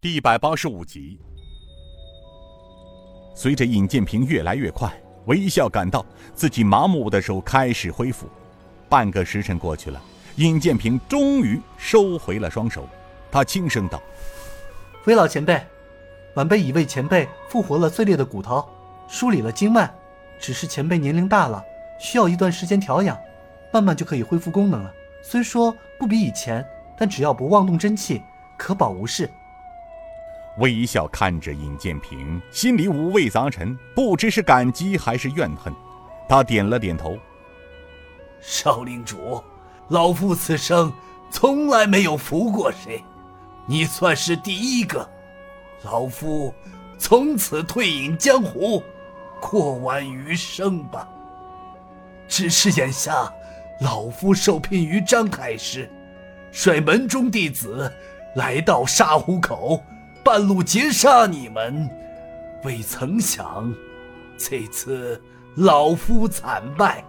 第一百八十五集。随着尹建平越来越快，微笑感到自己麻木的手开始恢复。半个时辰过去了，尹建平终于收回了双手。他轻声道：“微老前辈，晚辈已为前辈复活了碎裂的骨头，梳理了经脉。只是前辈年龄大了，需要一段时间调养，慢慢就可以恢复功能了。虽说不比以前，但只要不妄动真气，可保无事。”微笑看着尹建平，心里五味杂陈，不知是感激还是怨恨。他点了点头：“少领主，老夫此生从来没有服过谁，你算是第一个。老夫从此退隐江湖，过完余生吧。只是眼下，老夫受聘于张太师，率门中弟子来到沙湖口。”半路截杀你们，未曾想，这次老夫惨败，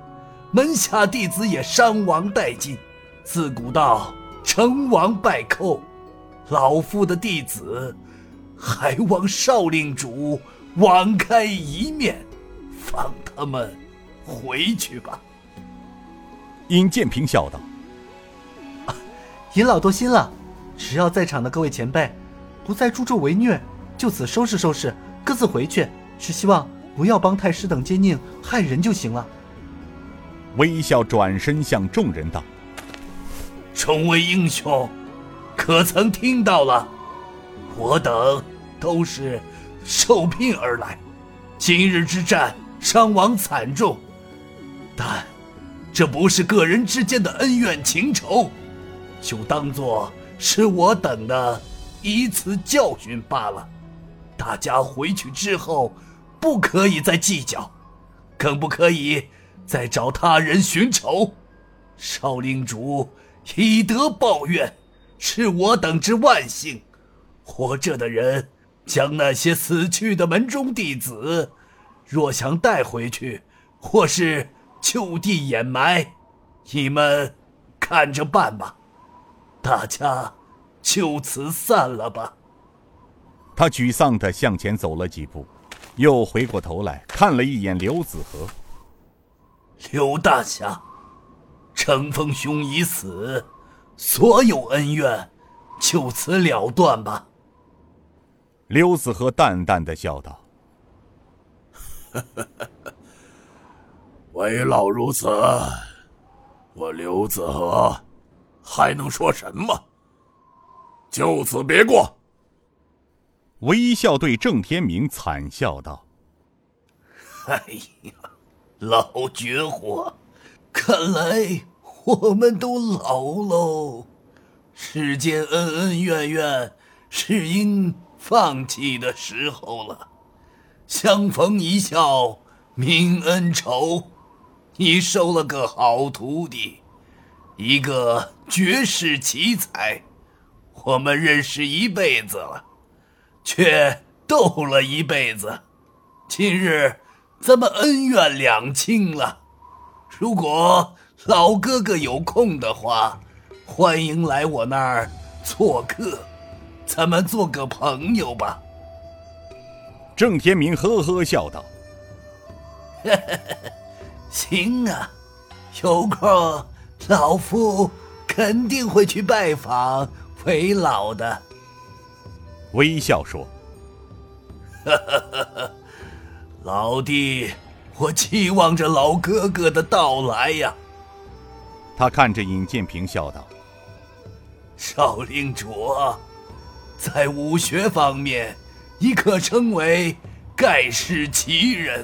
门下弟子也伤亡殆尽。自古道成王败寇，老夫的弟子还望少令主网开一面，放他们回去吧。尹建平笑道：“尹老多心了，只要在场的各位前辈。”不再助纣为虐，就此收拾收拾，各自回去。只希望不要帮太师等奸佞害人就行了。微笑转身向众人道：“众位英雄，可曾听到了？我等都是受聘而来，今日之战伤亡惨重，但这不是个人之间的恩怨情仇，就当做是我等的。”以此教训罢了，大家回去之后，不可以再计较，更不可以再找他人寻仇。少令主以德报怨，是我等之万幸。活着的人将那些死去的门中弟子，若想带回去，或是就地掩埋，你们看着办吧。大家。就此散了吧。他沮丧地向前走了几步，又回过头来看了一眼刘子和。刘大侠，程峰兄已死，所有恩怨就此了断吧。刘子和淡淡的笑道：“ 为老如此，我刘子和还能说什么？”就此别过。微笑对郑天明惨笑道：“哎呀，老绝活，看来我们都老喽。世间恩恩怨怨，是应放弃的时候了。相逢一笑泯恩仇，你收了个好徒弟，一个绝世奇才。”我们认识一辈子了，却斗了一辈子，今日咱们恩怨两清了。如果老哥哥有空的话，欢迎来我那儿做客，咱们做个朋友吧。郑天明呵呵笑道：“ 行啊，有空老夫肯定会去拜访。”为老的微笑说：“ 老弟，我期望着老哥哥的到来呀。”他看着尹建平笑道：“少令主，在武学方面，你可称为盖世奇人，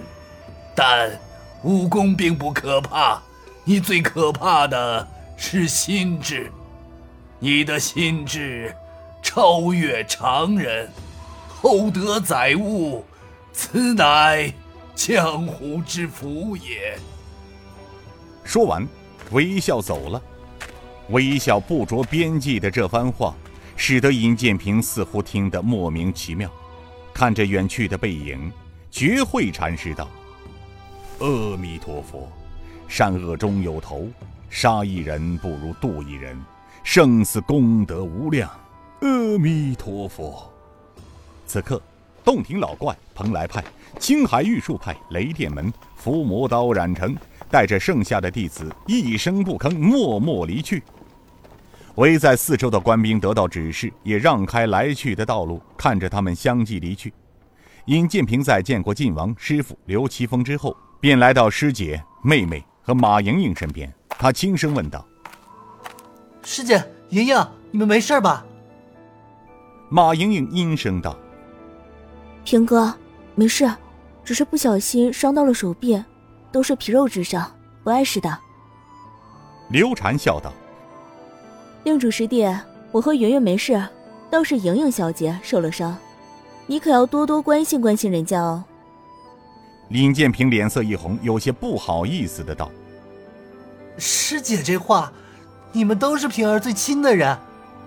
但武功并不可怕，你最可怕的是心智。”你的心智超越常人，厚德载物，此乃江湖之福也。说完，微笑走了。微笑不着边际的这番话，使得尹建平似乎听得莫名其妙。看着远去的背影，觉慧禅师道：“阿弥陀佛，善恶终有头，杀一人不如渡一人。”生死功德无量，阿弥陀佛。此刻，洞庭老怪、蓬莱派、青海玉树派、雷电门、伏魔刀染成带着剩下的弟子一声不吭，默默离去。围在四周的官兵得到指示，也让开来去的道路，看着他们相继离去。尹建平在见过晋王师傅刘奇峰之后，便来到师姐、妹妹和马莹莹身边，他轻声问道：“师姐、莹莹，你们没事吧？”马莹莹阴声道：“平哥，没事，只是不小心伤到了手臂，都是皮肉之伤，不碍事的。”刘禅笑道。令主师弟，我和圆圆没事，倒是莹莹小姐受了伤，你可要多多关心关心人家哦。林建平脸色一红，有些不好意思的道：“师姐这话，你们都是平儿最亲的人，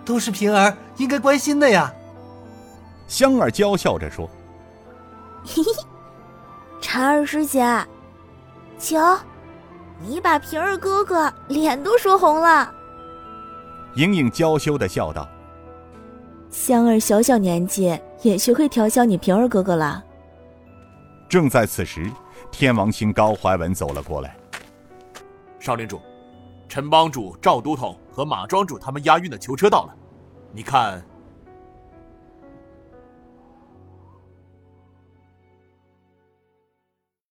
都是平儿应该关心的呀。”香儿娇笑着说：“嘿嘿，婵儿师姐，瞧，你把平儿哥哥脸都说红了。”莹莹娇羞的笑道：“香儿小小年纪也学会调笑你平儿哥哥了。”正在此时，天王星高怀文走了过来。少林主，陈帮主、赵都统和马庄主他们押运的囚车到了，你看